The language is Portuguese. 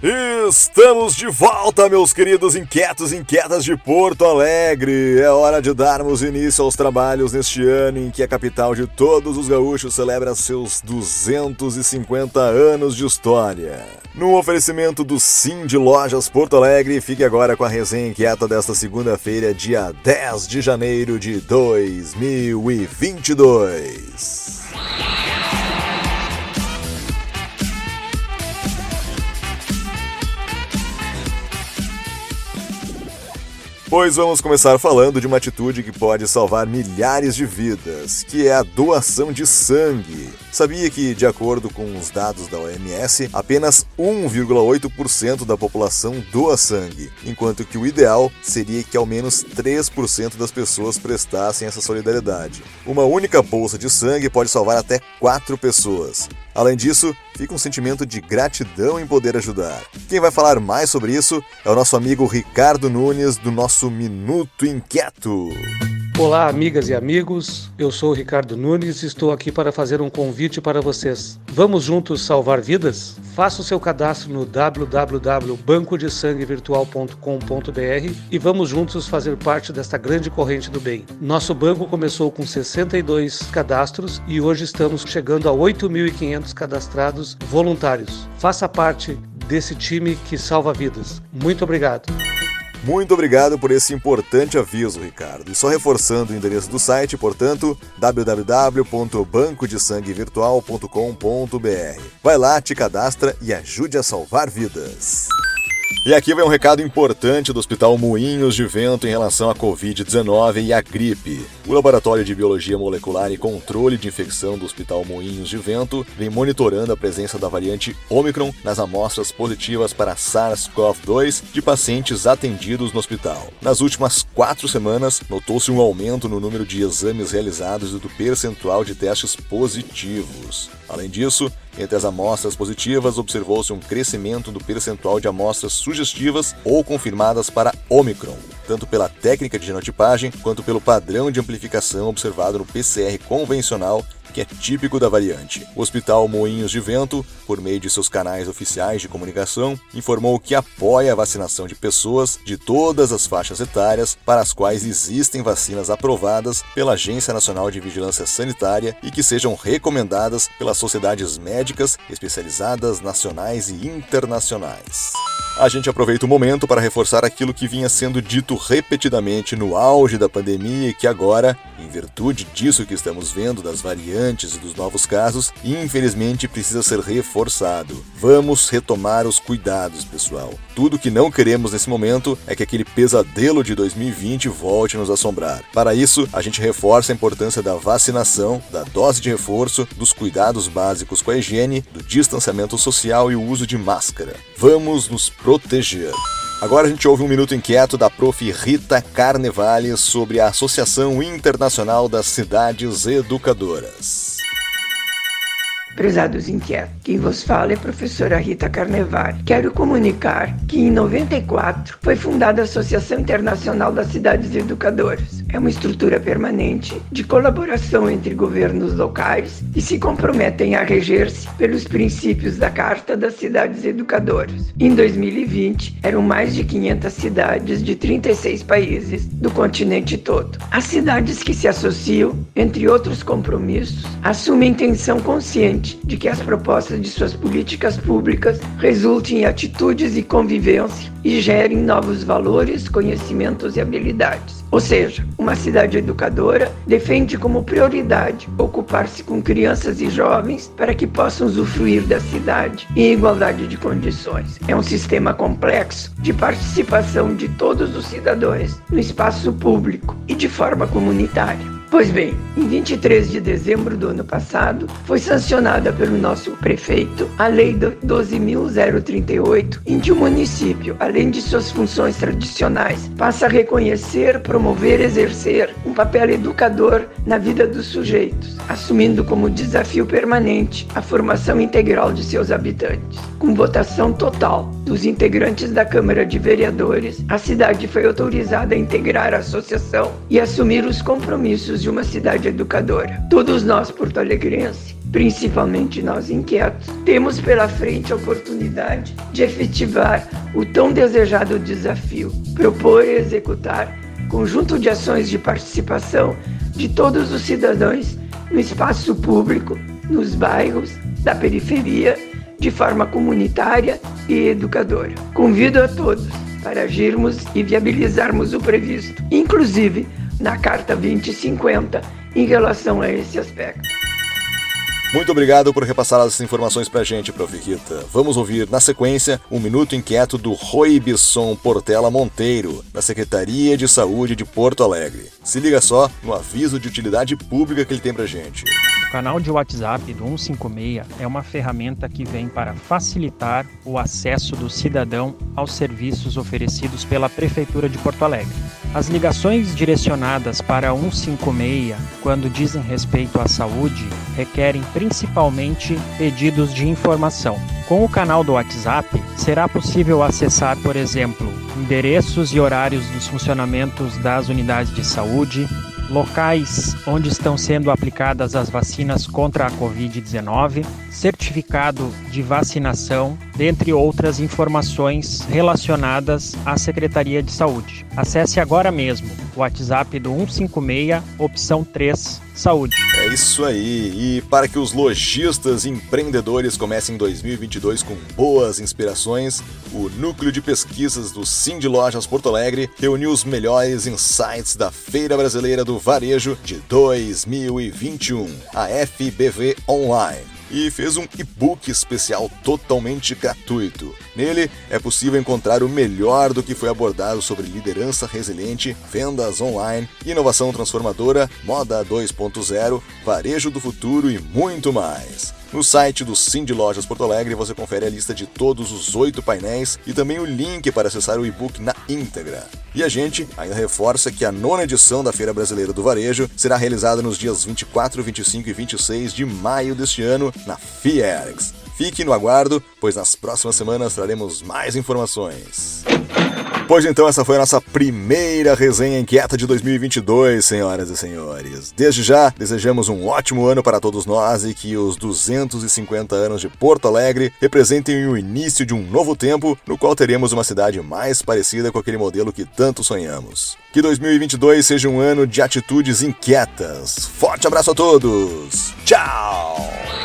Estamos de volta, meus queridos inquietos e inquietas de Porto Alegre. É hora de darmos início aos trabalhos neste ano em que a capital de todos os gaúchos celebra seus 250 anos de história. No oferecimento do Sim de Lojas Porto Alegre, fique agora com a resenha inquieta desta segunda-feira, dia 10 de janeiro de 2022. Pois vamos começar falando de uma atitude que pode salvar milhares de vidas, que é a doação de sangue. Sabia que, de acordo com os dados da OMS, apenas 1,8% da população doa sangue, enquanto que o ideal seria que ao menos 3% das pessoas prestassem essa solidariedade. Uma única bolsa de sangue pode salvar até 4 pessoas. Além disso, fica um sentimento de gratidão em poder ajudar. Quem vai falar mais sobre isso é o nosso amigo Ricardo Nunes, do nosso Minuto Inquieto. Olá, amigas e amigos. Eu sou Ricardo Nunes e estou aqui para fazer um convite para vocês. Vamos juntos salvar vidas? Faça o seu cadastro no www.bancodesanguevirtual.com.br e vamos juntos fazer parte desta grande corrente do bem. Nosso banco começou com 62 cadastros e hoje estamos chegando a 8.500 cadastrados voluntários. Faça parte desse time que salva vidas. Muito obrigado. Muito obrigado por esse importante aviso, Ricardo. E só reforçando o endereço do site, portanto, www.bancodesanguevirtual.com.br. Vai lá, te cadastra e ajude a salvar vidas. E aqui vai um recado importante do Hospital Moinhos de Vento em relação à Covid-19 e à gripe. O Laboratório de Biologia Molecular e Controle de Infecção do Hospital Moinhos de Vento vem monitorando a presença da variante Omicron nas amostras positivas para SARS-CoV-2 de pacientes atendidos no hospital. Nas últimas quatro semanas, notou-se um aumento no número de exames realizados e do percentual de testes positivos. Além disso, entre as amostras positivas, observou-se um crescimento do percentual de amostras sugestivas ou confirmadas para Omicron, tanto pela técnica de genotipagem quanto pelo padrão de amplificação observado no PCR convencional que é típico da variante. O Hospital Moinhos de Vento, por meio de seus canais oficiais de comunicação, informou que apoia a vacinação de pessoas de todas as faixas etárias para as quais existem vacinas aprovadas pela Agência Nacional de Vigilância Sanitária e que sejam recomendadas pelas sociedades médicas especializadas nacionais e internacionais. A gente aproveita o momento para reforçar aquilo que vinha sendo dito repetidamente no auge da pandemia e que agora, em virtude disso que estamos vendo das variantes e dos novos casos, infelizmente precisa ser reforçado. Vamos retomar os cuidados, pessoal. Tudo que não queremos nesse momento é que aquele pesadelo de 2020 volte a nos assombrar. Para isso, a gente reforça a importância da vacinação, da dose de reforço, dos cuidados básicos com a higiene, do distanciamento social e o uso de máscara. Vamos nos proteger. Agora a gente ouve um minuto inquieto da prof. Rita Carnevale sobre a Associação Internacional das Cidades Educadoras. Prezados inquietos, quem vos fala é a professora Rita Carnevale. Quero comunicar que em 94 foi fundada a Associação Internacional das Cidades Educadoras. É uma estrutura permanente de colaboração entre governos locais e se comprometem a reger-se pelos princípios da Carta das Cidades Educadoras. Em 2020, eram mais de 500 cidades de 36 países do continente todo. As cidades que se associam, entre outros compromissos, assumem intenção consciente de que as propostas de suas políticas públicas resultem em atitudes e convivência e gerem novos valores, conhecimentos e habilidades. Ou seja, uma cidade educadora defende como prioridade ocupar-se com crianças e jovens para que possam usufruir da cidade em igualdade de condições. É um sistema complexo de participação de todos os cidadãos no espaço público e de forma comunitária. Pois bem, em 23 de dezembro do ano passado, foi sancionada pelo nosso prefeito a Lei 12.038, em que o município, além de suas funções tradicionais, passa a reconhecer, promover e exercer um papel educador na vida dos sujeitos, assumindo como desafio permanente a formação integral de seus habitantes. Com votação total dos integrantes da Câmara de Vereadores, a cidade foi autorizada a integrar a associação e assumir os compromissos de uma cidade educadora. Todos nós, porto-alegrenses, principalmente nós inquietos, temos pela frente a oportunidade de efetivar o tão desejado desafio, propor e executar conjunto de ações de participação de todos os cidadãos no espaço público, nos bairros, da periferia, de forma comunitária e educadora. Convido a todos para agirmos e viabilizarmos o previsto, inclusive na Carta 2050, em relação a esse aspecto. Muito obrigado por repassar as informações pra gente, Prof. Rita. Vamos ouvir, na sequência, um minuto inquieto do Roy Bisson Portela Monteiro, da Secretaria de Saúde de Porto Alegre. Se liga só no aviso de utilidade pública que ele tem pra gente. O canal de WhatsApp do 156 é uma ferramenta que vem para facilitar o acesso do cidadão aos serviços oferecidos pela Prefeitura de Porto Alegre. As ligações direcionadas para 156, quando dizem respeito à saúde, requerem principalmente pedidos de informação. Com o canal do WhatsApp, será possível acessar, por exemplo, endereços e horários dos funcionamentos das unidades de saúde, locais onde estão sendo aplicadas as vacinas contra a Covid-19, certificado de vacinação, dentre outras informações relacionadas à Secretaria de Saúde. Acesse agora mesmo o WhatsApp do 156, opção 3, Saúde. É isso aí. E para que os lojistas empreendedores comecem 2022 com boas inspirações, o Núcleo de Pesquisas do Sim de Lojas Porto Alegre reuniu os melhores insights da Feira Brasileira do Varejo de 2021, a FBV Online e fez um e-book especial totalmente gratuito. Nele é possível encontrar o melhor do que foi abordado sobre liderança resiliente, vendas online, inovação transformadora, moda 2.0, varejo do futuro e muito mais. No site do de Lojas Porto Alegre você confere a lista de todos os oito painéis e também o link para acessar o e-book na íntegra. E a gente ainda reforça que a nona edição da Feira Brasileira do Varejo será realizada nos dias 24, 25 e 26 de maio deste ano na Fiergs. Fique no aguardo, pois nas próximas semanas traremos mais informações. Pois então, essa foi a nossa primeira resenha inquieta de 2022, senhoras e senhores. Desde já, desejamos um ótimo ano para todos nós e que os 250 anos de Porto Alegre representem o início de um novo tempo no qual teremos uma cidade mais parecida com aquele modelo que tanto sonhamos. Que 2022 seja um ano de atitudes inquietas. Forte abraço a todos! Tchau!